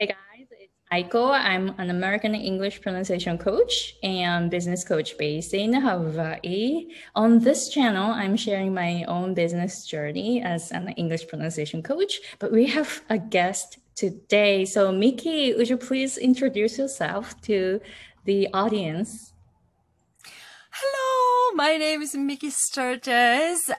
Hey guys, it's Aiko. I'm an American English pronunciation coach and business coach based in Hawaii. On this channel, I'm sharing my own business journey as an English pronunciation coach, but we have a guest today. So Miki, would you please introduce yourself to the audience? Hello, my name is Miki Sturgis.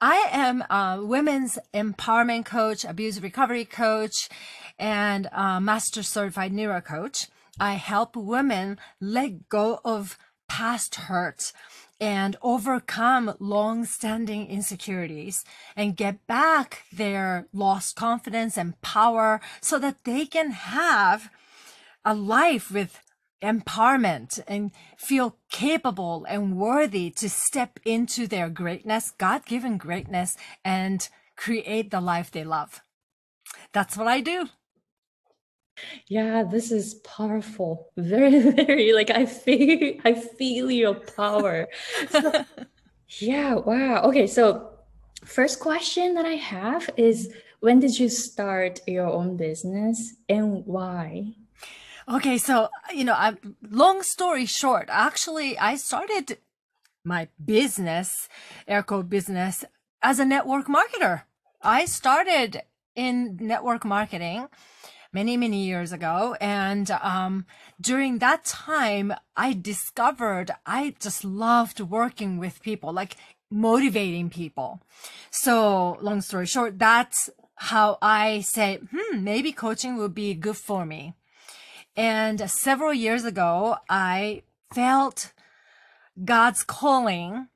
I am a women's empowerment coach, abuse recovery coach, and a master certified neuro coach. I help women let go of past hurts and overcome long-standing insecurities and get back their lost confidence and power so that they can have a life with empowerment and feel capable and worthy to step into their greatness, God-given greatness and create the life they love. That's what I do. Yeah, this is powerful. Very, very like I feel I feel your power. So, yeah, wow. Okay, so first question that I have is when did you start your own business and why? Okay, so you know, I, long story short, actually, I started my business, Airco business, as a network marketer. I started in network marketing many, many years ago. And um, during that time, I discovered I just loved working with people, like motivating people. So long story short, that's how I say, hmm, maybe coaching would be good for me. And several years ago, I felt God's calling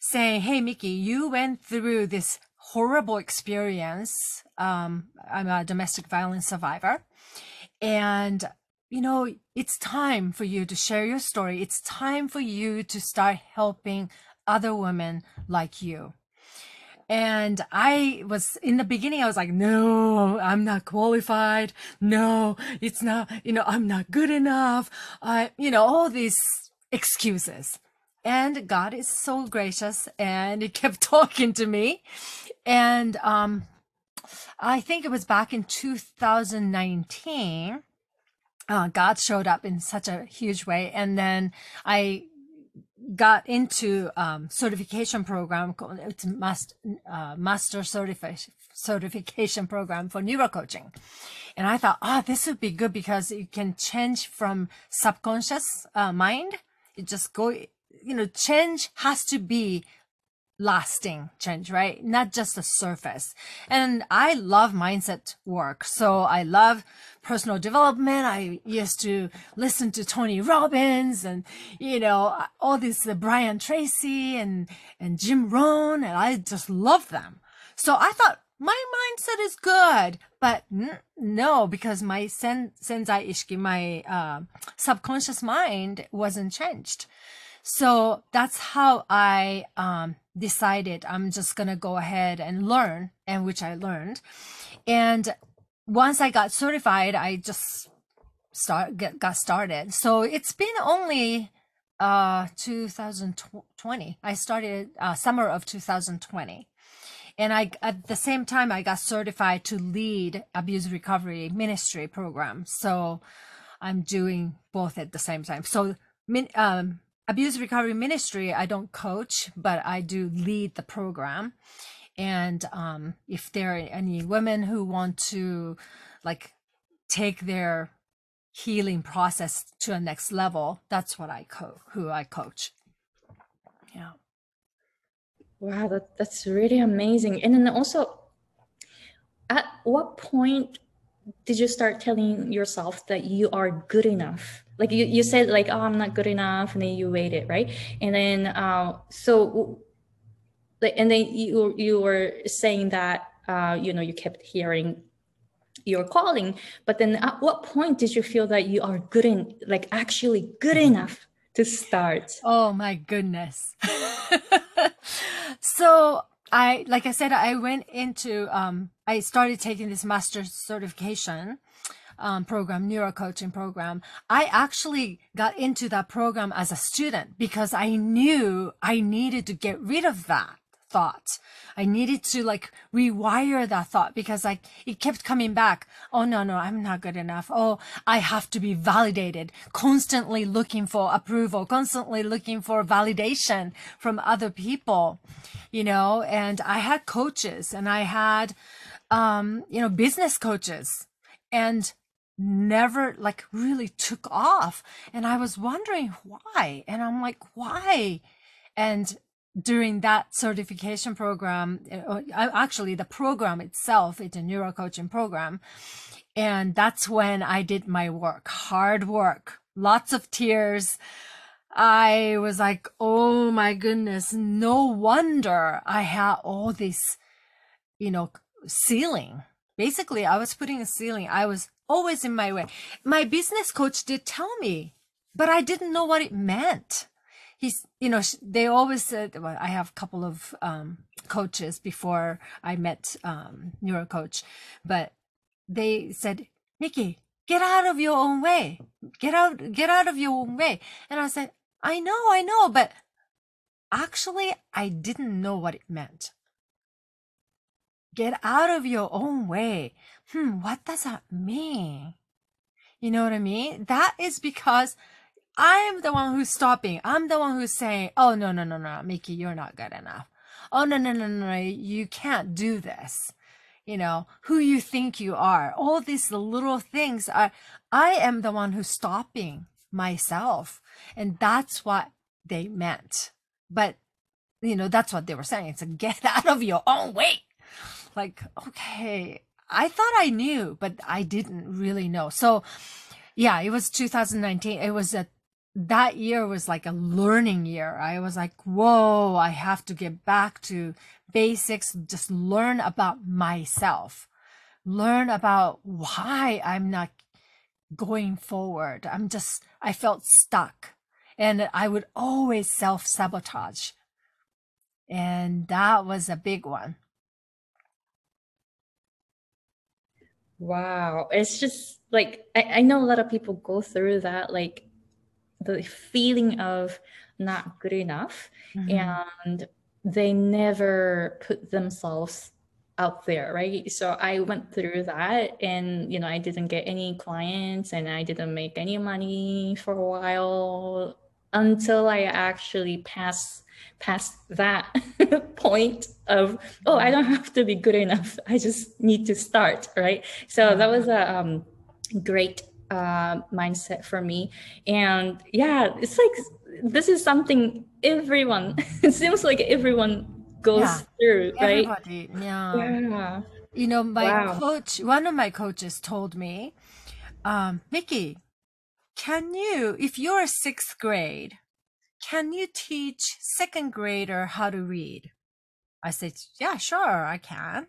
saying, Hey, Miki, you went through this horrible experience. Um, I'm a domestic violence survivor. And, you know, it's time for you to share your story. It's time for you to start helping other women like you. And I was in the beginning, I was like, no, I'm not qualified. No, it's not, you know, I'm not good enough. I, you know, all these excuses. And God is so gracious and he kept talking to me. And, um, I think it was back in 2019. Uh, God showed up in such a huge way. And then I got into um, certification program it's master, uh, master certifi- certification program for neurocoaching and i thought oh this would be good because you can change from subconscious uh, mind it just go you know change has to be lasting change, right? Not just the surface. And I love mindset work. So I love personal development. I used to listen to Tony Robbins and, you know, all this uh, Brian Tracy and, and Jim Rohn. And I just love them. So I thought my mindset is good, but no, because my sen- senzai ishiki, my uh, subconscious mind wasn't changed. So that's how I um, decided I'm just going to go ahead and learn, and which I learned. And once I got certified, I just start get, got started. So it's been only uh 2020. I started uh, summer of 2020. And I, at the same time, I got certified to lead abuse recovery ministry program. So I'm doing both at the same time. So, um, abuse recovery ministry, I don't coach, but I do lead the program. And um, if there are any women who want to like take their healing process to a next level, that's what I co who I coach. Yeah. Wow, that, that's really amazing. And then also, at what point did you start telling yourself that you are good enough? Like you, you said like oh i'm not good enough and then you waited right? And then uh, so like and then you you were saying that uh, you know you kept hearing your calling but then at what point did you feel that you are good in like actually good enough to start? Oh my goodness. So i like i said i went into um i started taking this master's certification um, program, neuro coaching program, I actually got into that program as a student because I knew I needed to get rid of that thought. I needed to like rewire that thought because like it kept coming back. Oh no, no, I'm not good enough. Oh, I have to be validated, constantly looking for approval, constantly looking for validation from other people, you know, and I had coaches and I had, um, you know, business coaches and never like really took off. And I was wondering why. And I'm like, why? And during that certification program, uh, actually the program itself, it's a neuro coaching program. And that's when I did my work, hard work, lots of tears. I was like, oh my goodness, no wonder I had all this, you know, ceiling. Basically, I was putting a ceiling. I was always in my way. My business coach did tell me, but I didn't know what it meant. He's, you know, they always said, well, I have a couple of um, coaches before I met um, neuro coach, but they said, Miki, get out of your own way. Get out, get out of your own way. And I said, I know, I know, but actually I didn't know what it meant. Get out of your own way hmm, what does that mean? You know what I mean? That is because I'm the one who's stopping. I'm the one who's saying, oh, no, no, no, no, Miki, you're not good enough. Oh, no, no, no, no, no, you can't do this. You know, who you think you are. All these little things are, I am the one who's stopping myself. And that's what they meant. But, you know, that's what they were saying. It's a get out of your own way. Like, okay, I thought I knew, but I didn't really know. So yeah, it was 2019. It was a, that year was like a learning year. I was like, whoa, I have to get back to basics, just learn about myself, learn about why I'm not going forward. I'm just, I felt stuck and I would always self sabotage. And that was a big one. Wow. It's just like, I, I know a lot of people go through that, like the feeling of not good enough. Mm-hmm. And they never put themselves out there right so i went through that and you know i didn't get any clients and i didn't make any money for a while until i actually pass past that point of oh i don't have to be good enough i just need to start right so that was a um, great uh, mindset for me and yeah it's like this is something everyone it seems like everyone goes yeah. through right Everybody, yeah. yeah you know my wow. coach one of my coaches told me um, Miki can you if you're sixth grade can you teach second grader how to read? I said, yeah, sure, I can.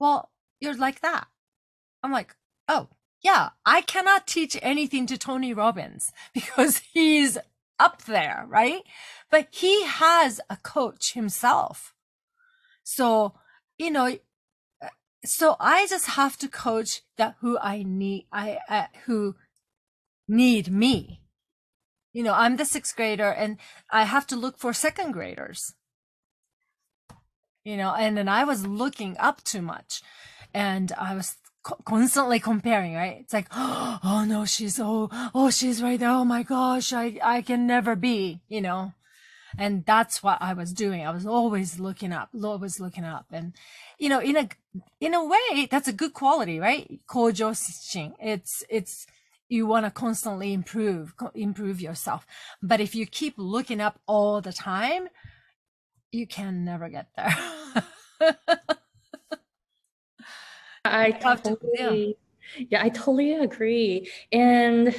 Well, you're like that. I'm like, oh, yeah, I cannot teach anything to Tony Robbins because he's up there, right? But he has a coach himself. So, you know, so I just have to coach that who I need, I, uh, who need me you know, I'm the sixth grader and I have to look for second graders. You know, and then I was looking up too much and I was co- constantly comparing, right? It's like, oh no, she's, oh, oh, she's right there. Oh my gosh, I, I can never be, you know? And that's what I was doing. I was always looking up, always looking up. And, you know, in a, in a way, that's a good quality, right? Kojo It's, it's, you want to constantly improve improve yourself. But if you keep looking up all the time you can never get there. I totally yeah. yeah i totally agree. And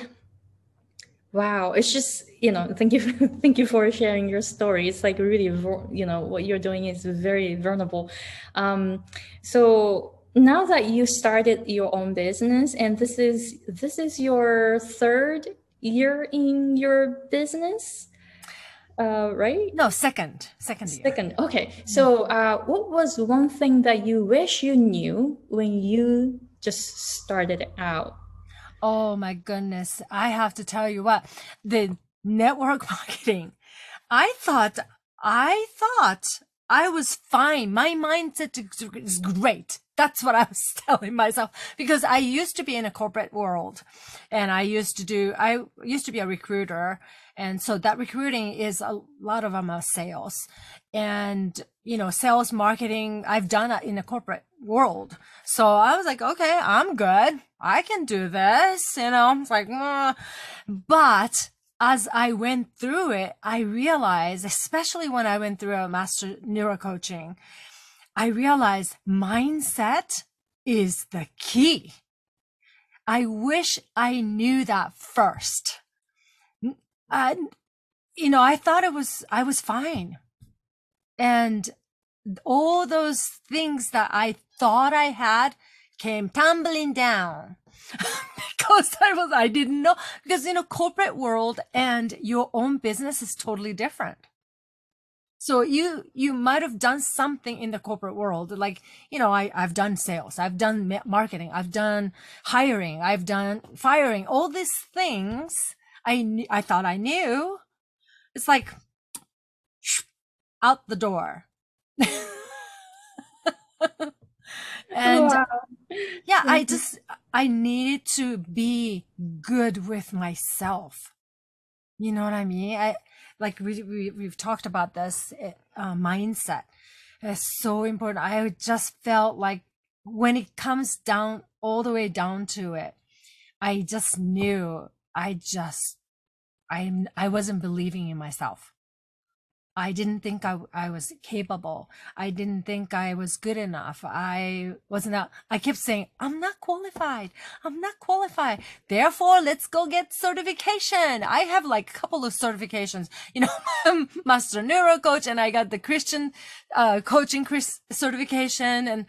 wow it's just you know thank you thank you for sharing your story. It's like really you know what you're doing is very vulnerable. Um so now that you started your own business and this is this is your third year in your business uh, right no second second year. second okay so uh, what was one thing that you wish you knew when you just started out oh my goodness i have to tell you what the network marketing i thought i thought I was fine. My mindset is great. That's what I was telling myself because I used to be in a corporate world and I used to do, I used to be a recruiter. And so that recruiting is a lot of them are sales and, you know, sales marketing. I've done it in a corporate world. So I was like, okay, I'm good. I can do this. You know, it's like, but as I went through it, I realized, especially when I went through a master neurocoaching, I realized mindset is the key. I wish I knew that first. Uh, you know, I thought it was, I was fine. And all those things that I thought I had came tumbling down because I was, I didn't know because in a corporate world and your own business is totally different. So you, you might have done something in the corporate world. Like, you know, I, I've done sales. I've done marketing. I've done hiring. I've done firing, all these things I, I thought I knew. It's like out the door. and wow. yeah i just i needed to be good with myself you know what i mean? I like we, we we've talked about this eh, uh, mindset. It's so important. I just felt like when it comes down all the way down to it i just knew i just i i wasn't believing in myself I didn't think I, I was capable. I didn't think I was good enough. I wasn't, I kept saying, I'm not qualified. I'm not qualified. Therefore, let's go get certification. I have like a couple of certifications, you know, master neuro coach and I got the Christian, uh, coaching Chris certification and,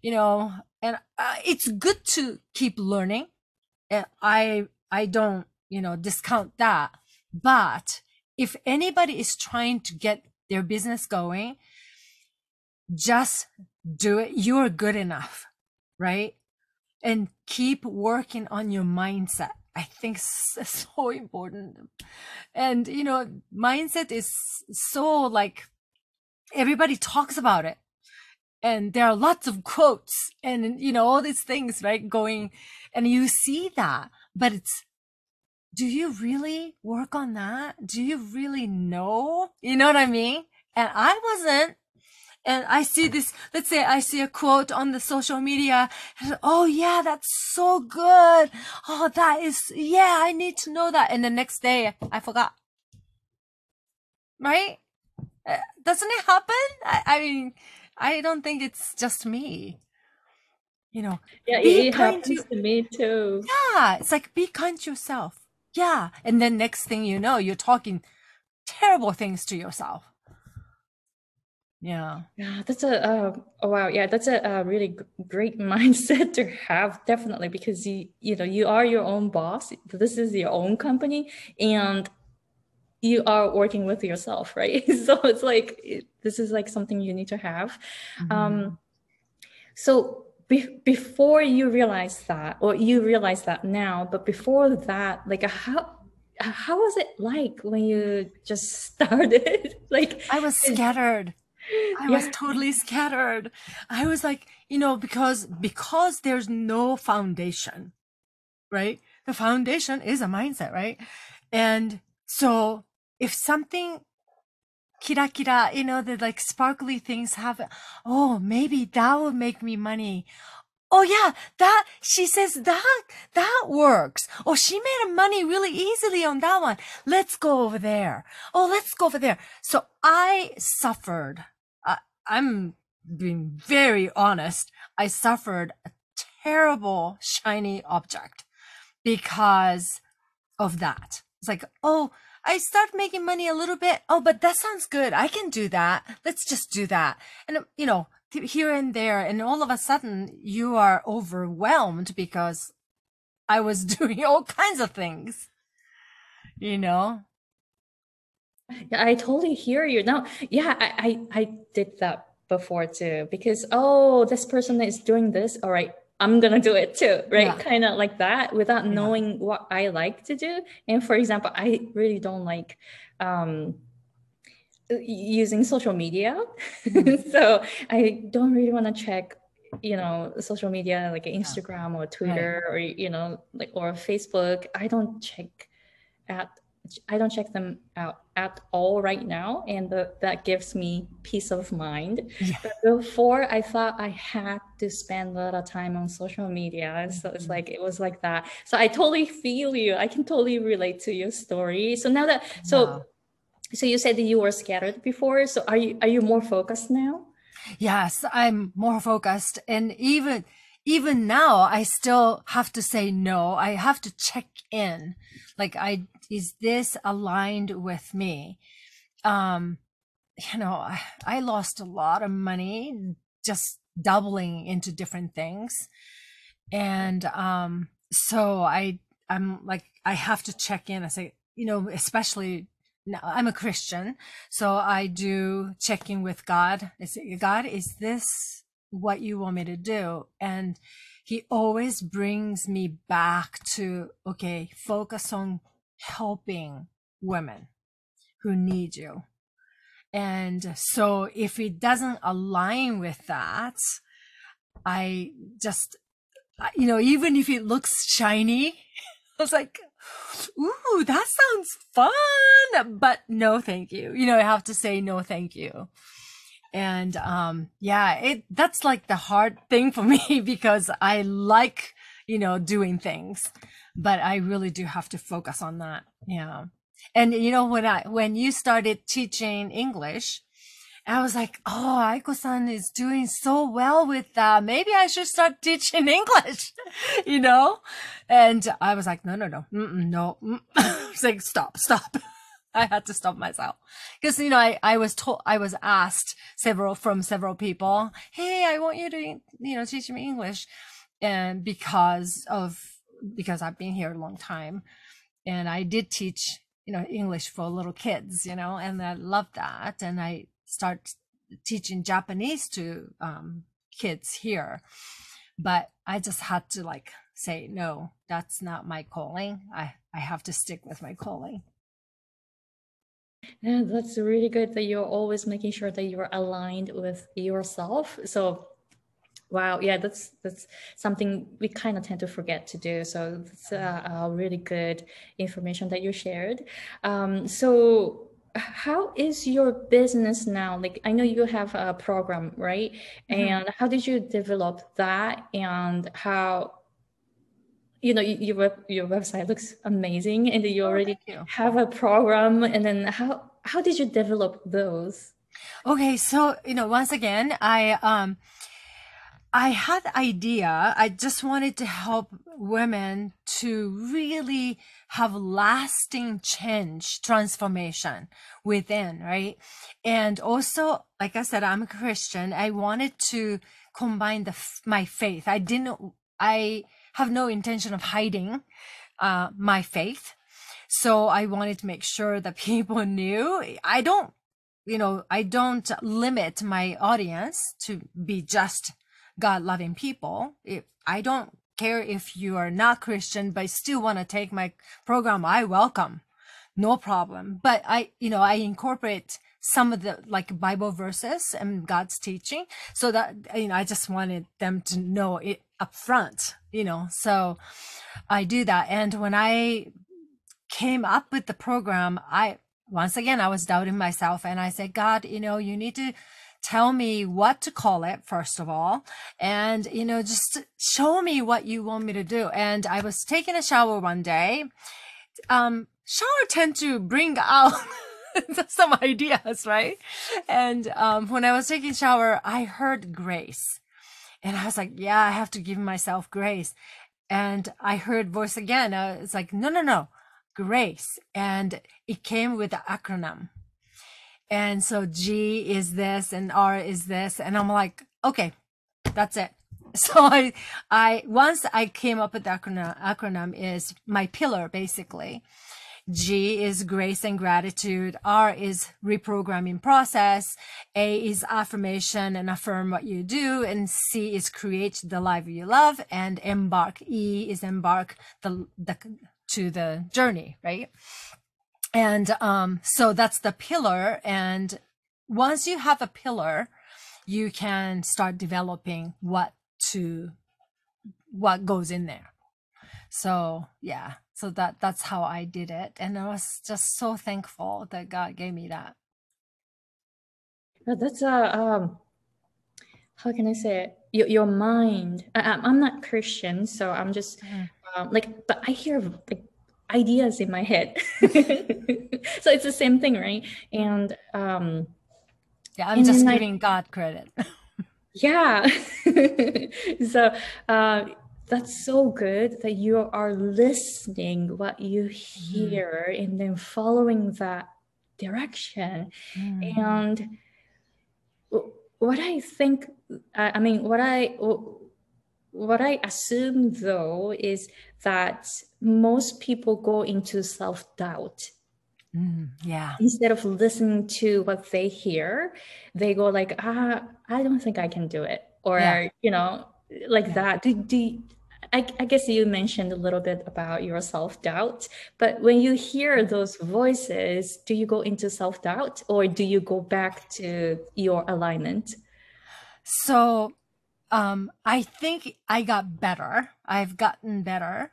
you know, and uh, it's good to keep learning. And I, I don't, you know, discount that, but if anybody is trying to get their business going, just do it. You're good enough, right? And keep working on your mindset. I think so important. And, you know, mindset is so like everybody talks about it. And there are lots of quotes and, you know, all these things, right? Going and you see that, but it's do you really work on that? Do you really know? You know what I mean? And I wasn't. And I see this, let's say I see a quote on the social media. And, oh yeah, that's so good. Oh, that is, yeah, I need to know that. And the next day I forgot. Right? Uh, doesn't it happen? I, I mean, I don't think it's just me you know yeah it happens to, to me too yeah it's like be kind to yourself yeah. And then next thing you know, you're talking terrible things to yourself. Yeah. Yeah, that's a uh, oh wow. Yeah, that's a, a really g- great mindset to have, definitely, because you you know you are your own boss. This is your own company, and you are working with yourself, right? so it's like it, this is like something you need to have. Mm-hmm. Um, so be- before you realize that or you realize that now but before that like uh, how uh, how was it like when you just started? Like i was scattered. I yeah. was totally scattered. I was like you know because because there's no foundation right? The foundation is a mindset right? And so if something kira kira, you know, the like sparkly things have, oh, maybe that will make me money. Oh yeah, that, she says that, that works. Oh, she made money really easily on that one. Let's go over there. Oh, let's go over there. So I suffered. Uh, I'm being very honest. I suffered a terrible shiny object because of that. It's like, oh, I start making money a little bit. Oh, but that sounds good. I can do that. Let's just do that. And, you know, here and there. And all of a sudden you are overwhelmed because I was doing all kinds of things, you know? I totally hear you. Now, yeah, I, I, I did that before too because, oh, this person is doing this. All right, I'm gonna do it too, right? Yeah. Kind of like that without yeah. knowing what I like to do. And for example, I really don't like um using social media. Mm-hmm. so I don't really want to check you know social media like instagram or twitter right. or you know like or facebook i don't check at I don't check them out at all right now, and the, that gives me peace of mind. Yeah. But before, I thought I had to spend a lot of time on social media, so it's mm-hmm. like it was like that. So I totally feel you. I can totally relate to your story. So now that so, so you said that you were scattered before. So are you are you more focused now? Yes, I'm more focused, and even even now, I still have to say no. I have to check in. Like I is this aligned with me? Um, you know, I, lost a lot of money just doubling into different things. And um, so I I'm like I have to check in. I say, you know, especially now I'm a Christian, so I do check in with God. I say, God, is this what you want me to do? And he always brings me back to okay, focus on helping women who need you. And so if it doesn't align with that, I just, you know, even if it looks shiny, I was like, ooh, that sounds fun, but no, thank you. You know, I have to say no, thank you. And, um, yeah, it, that's like the hard thing for me because I like, you know, doing things but I really do have to focus on that. Yeah. And you know, when I, when you started teaching English, I was like, oh, Aiko-san is doing so well with that. Maybe I should start teaching English, you know? And I was like, no, no, no, no. Mm. I was like, stop, stop. I had to stop myself because, you know, I, I was told, I was asked several from several people, Hey, I want you to, you know, teach me English. And because of because I've been here a long time and I did teach, you know, English for little kids, you know, and I love that. And I start teaching Japanese to um, kids here. But I just had to like say, no, that's not my calling. I, I have to stick with my calling. Yeah, that's really good that you're always making sure that you're aligned with yourself. So Wow, yeah, that's that's something we kind of tend to forget to do. So it's uh, really good information that you shared. Um, so how is your business now? Like I know you have a program, right? Mm-hmm. And how did you develop that? And how you know your your website looks amazing, and you oh, already oh, you. have a program. And then how how did you develop those? Okay, so you know, once again, I um I had the idea. I just wanted to help women to really have lasting change, transformation within, right? And also, like I said, I'm a Christian. I wanted to combine the my faith. I didn't. I have no intention of hiding uh, my faith. So I wanted to make sure that people knew. I don't, you know, I don't limit my audience to be just God loving people. If I don't care if you are not Christian, but still want to take my program, I welcome. No problem. But I, you know, I incorporate some of the like Bible verses and God's teaching so that, you know, I just wanted them to know it up front, you know, so I do that. And when I came up with the program, I, once again, I was doubting myself and I said, God, you know, you need to tell me what to call it first of all and you know just show me what you want me to do. And i was taking a shower one day. Um shower tend to bring out some ideas right? And um when i was taking shower i heard grace. And i was like yeah i have to give myself grace. And i heard voice again. It's like no no no. Grace. And it came with the acronym and so G is this and R is this. And I'm like, okay, that's it. So I, I, once I came up with the acronym, acronym is my pillar basically. G is grace and gratitude. R is reprogramming process. A is affirmation and affirm what you do. And C is create the life you love. And embark. E is embark the, the, to the journey, right? And um, so that's the pillar. And once you have a pillar, you can start developing what to what goes in there. So yeah, so that that's how I did it, and I was just so thankful that God gave me that. That's a um, how can I say it? Your, your mind. I, I'm not Christian, so I'm just mm. um, like, but I hear like ideas in my head. so it's the same thing, right? And um, yeah, I'm just giving I, God credit. yeah. so uh, that's so good that you are listening what you mm-hmm. hear mm. and then following that direction. Mm. And what I think, I mean, what I what I assume though is that most people go into self doubt. Mm, yeah. Instead of listening to what they hear, they go like, ah, I don't think I can do it, or yeah. you know, like yeah. that. Do, do I, I guess you mentioned a little bit about your self doubt, but when you hear those voices, do you go into self doubt or do you go back to your alignment? So um, I think I got better. I've gotten better.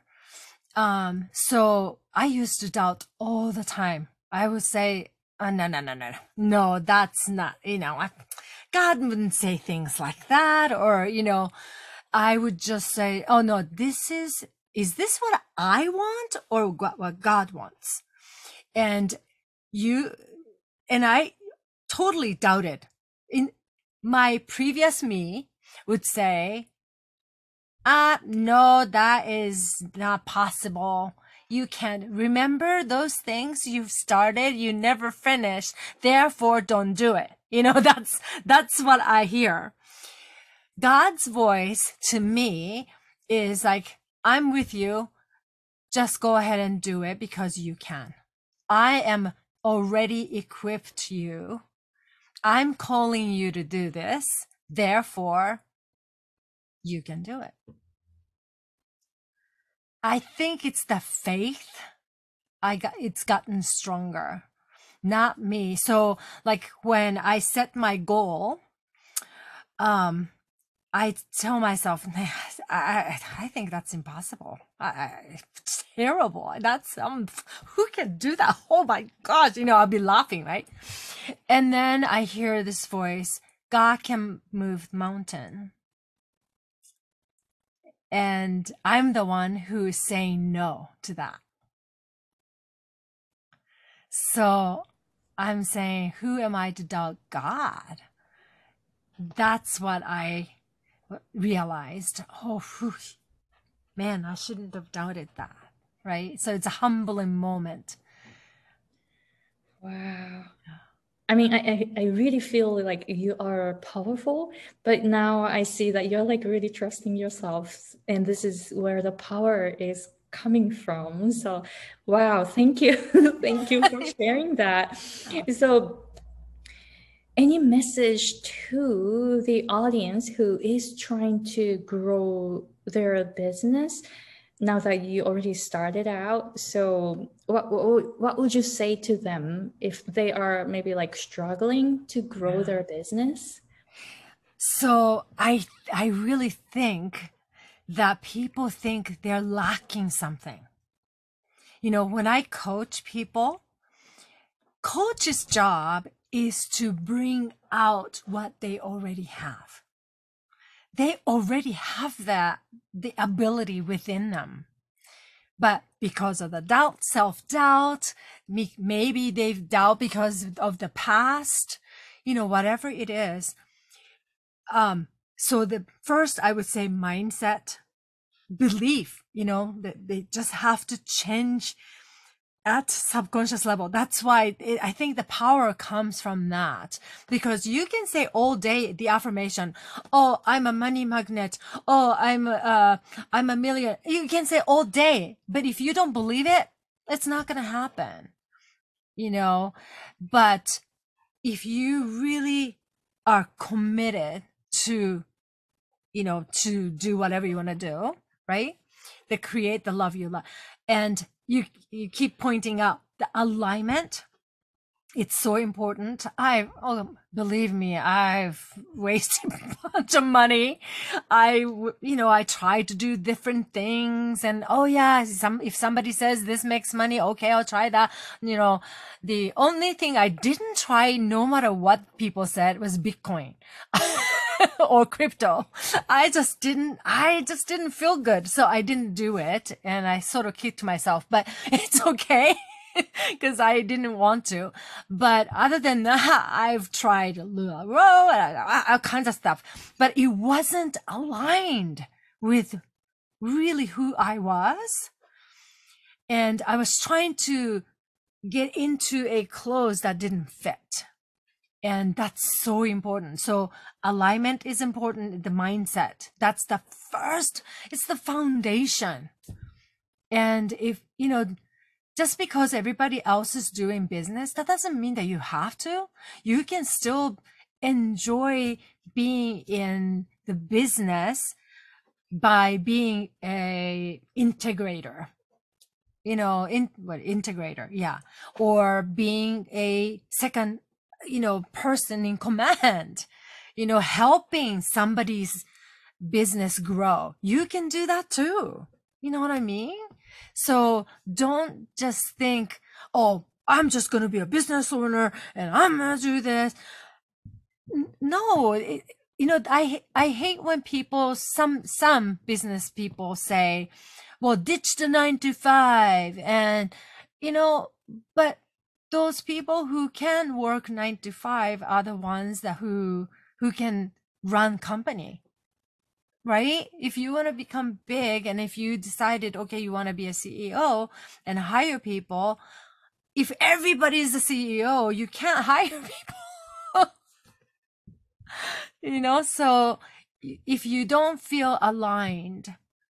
Um, so I used to doubt all the time. I would say, oh, no, no, no, no, no, that's not, you know, I, God wouldn't say things like that. Or, you know, I would just say, oh no, this is, is this what I want or what God wants? And you, and I totally doubted in my previous me would say, ah, no, that is not possible. You can't remember those things you've started, you never finished, therefore don't do it. You know, that's, that's what I hear. God's voice to me is like, I'm with you. Just go ahead and do it because you can. I am already equipped you. I'm calling you to do this. Therefore, you can do it. I think it's the faith. I got, it's gotten stronger, not me. So like when I set my goal, um, I tell myself, I, I think that's impossible. I, I, it's terrible. That's um, who can do that? Oh my gosh! You know, I'll be laughing, right? And then I hear this voice: God can move mountain, and I'm the one who is saying no to that. So I'm saying, who am I to doubt God? That's what I realized, oh, whew, man, I shouldn't have doubted that. Right. So it's a humbling moment. Wow. I mean, I, I really feel like you are powerful, but now I see that you're like really trusting yourself. And this is where the power is coming from. So, wow, thank you. thank you for sharing that. So, any message to the audience who is trying to grow their business now that you already started out so what, what, what would you say to them if they are maybe like struggling to grow yeah. their business so i i really think that people think they're lacking something you know when i coach people coach's job is to bring out what they already have. They already have that, the ability within them. But because of the doubt, self doubt, maybe they've doubt because of the past, you know, whatever it is. Um, so the first, I would say mindset, belief, you know, that they just have to change at subconscious level. That's why it, I think the power comes from that because you can say all day the affirmation, "Oh, I'm a money magnet. Oh, I'm uh, I'm a million. You can say all day, but if you don't believe it, it's not going to happen. You know, but if you really are committed to, you know, to do whatever you want to do, right? To create the love you love. And you you keep pointing out the alignment it's so important. I oh, believe me, I've wasted a bunch of money. I, you know, I try to do different things and oh yeah, some, if somebody says this makes money, okay, I'll try that. You know, the only thing I didn't try, no matter what people said, was Bitcoin. or crypto. I just didn't, I just didn't feel good. So I didn't do it and I sort of kicked myself, but it's okay because I didn't want to. But other than that, I've tried LuLaRoe and all kinds of stuff, but it wasn't aligned with really who I was. And I was trying to get into a clothes that didn't fit. And that's so important. So alignment is important. The mindset. That's the first, it's the foundation. And if, you know, just because everybody else is doing business, that doesn't mean that you have to. You can still enjoy being in the business by being a integrator you know in what integrator yeah or being a second you know person in command you know helping somebody's business grow you can do that too you know what i mean so don't just think, oh, I'm just going to be a business owner and I'm going to do this. No, it, you know, I, I hate when people, some, some business people say, well, ditch the nine to five. And, you know, but those people who can work nine to five are the ones that who, who can run company right? If you want to become big and if you decided, okay, you want to be a CEO and hire people, if everybody is a CEO, you can't hire people. you know, so if you don't feel aligned,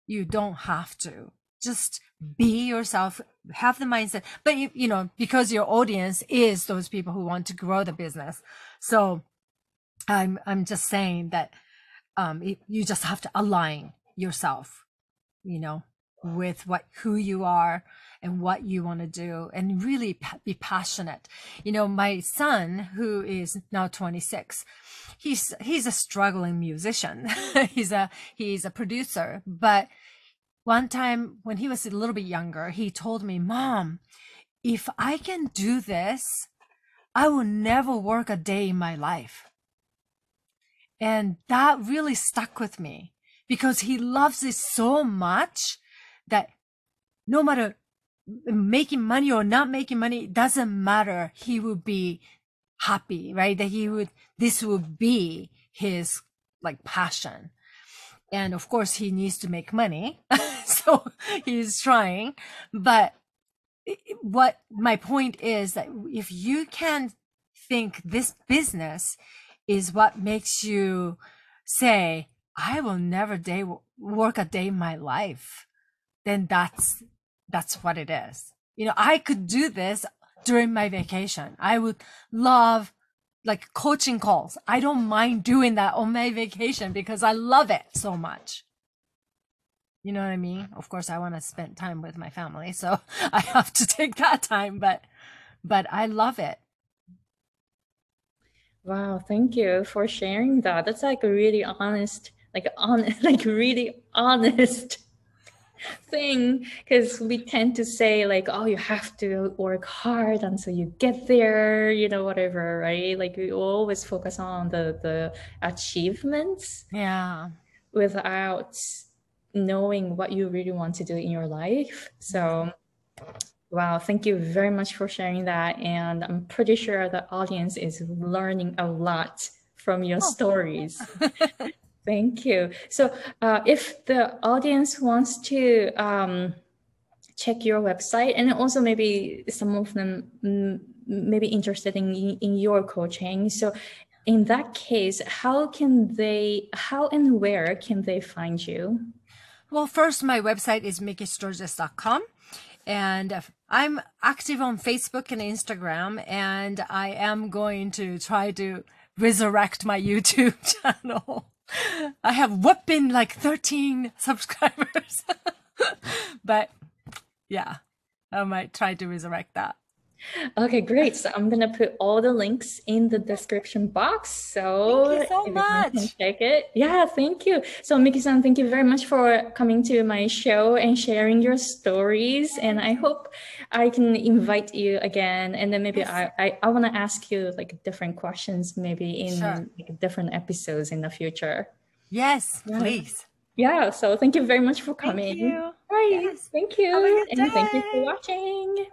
you don't have to. Just be yourself, have the mindset. But you, you know, because your audience is those people who want to grow the business. So I'm I'm just saying that um, it, you just have to align yourself, you know, with what who you are and what you want to do and really be passionate. You know, my son who is now 26, he's he's a struggling musician. he's a he's a producer, but one time when he was a little bit younger, he told me, "Mom, if I can do this, I will never work a day in my life." And that really stuck with me because he loves it so much that no matter making money or not making money, doesn't matter. He would be happy, right? That he would, this would be his like passion. And of course, he needs to make money. so he's trying. But what my point is that if you can think this business is what makes you say, I will never day work a day in my life, then that's that's what it is. You know, I could do this during my vacation. I would love like coaching calls. I don't mind doing that on my vacation because I love it so much. You know what I mean? Of course, I want to spend time with my family, so I have to take that time, but but I love it. Wow, thank you for sharing that. That's like a really honest, like on like really honest thing because we tend to say like oh you have to work hard until you get there you know whatever right like we always focus on the the achievements yeah without knowing what you really want to do in your life so Wow, thank you very much for sharing that. And I'm pretty sure the audience is learning a lot from your oh. stories. thank you. So, uh, if the audience wants to um, check your website, and also maybe some of them maybe interested in, in your coaching. So, in that case, how can they, how and where can they find you? Well, first, my website is mikisturgis.com and I'm active on Facebook and Instagram, and I am going to try to resurrect my YouTube channel. I have whooping like 13 subscribers, but yeah, I might try to resurrect that. Okay, great. So I'm gonna put all the links in the description box. So thank you so much. Check it. Yeah, thank you. So Miki-san, thank you very much for coming to my show and sharing your stories. And I hope I can invite you again. And then maybe yes. I, I, I want to ask you like different questions, maybe in sure. like, different episodes in the future. Yes, yeah. please. Yeah. So thank you very much for coming. Thank you. Right. Yes. Thank you. and thank you for watching.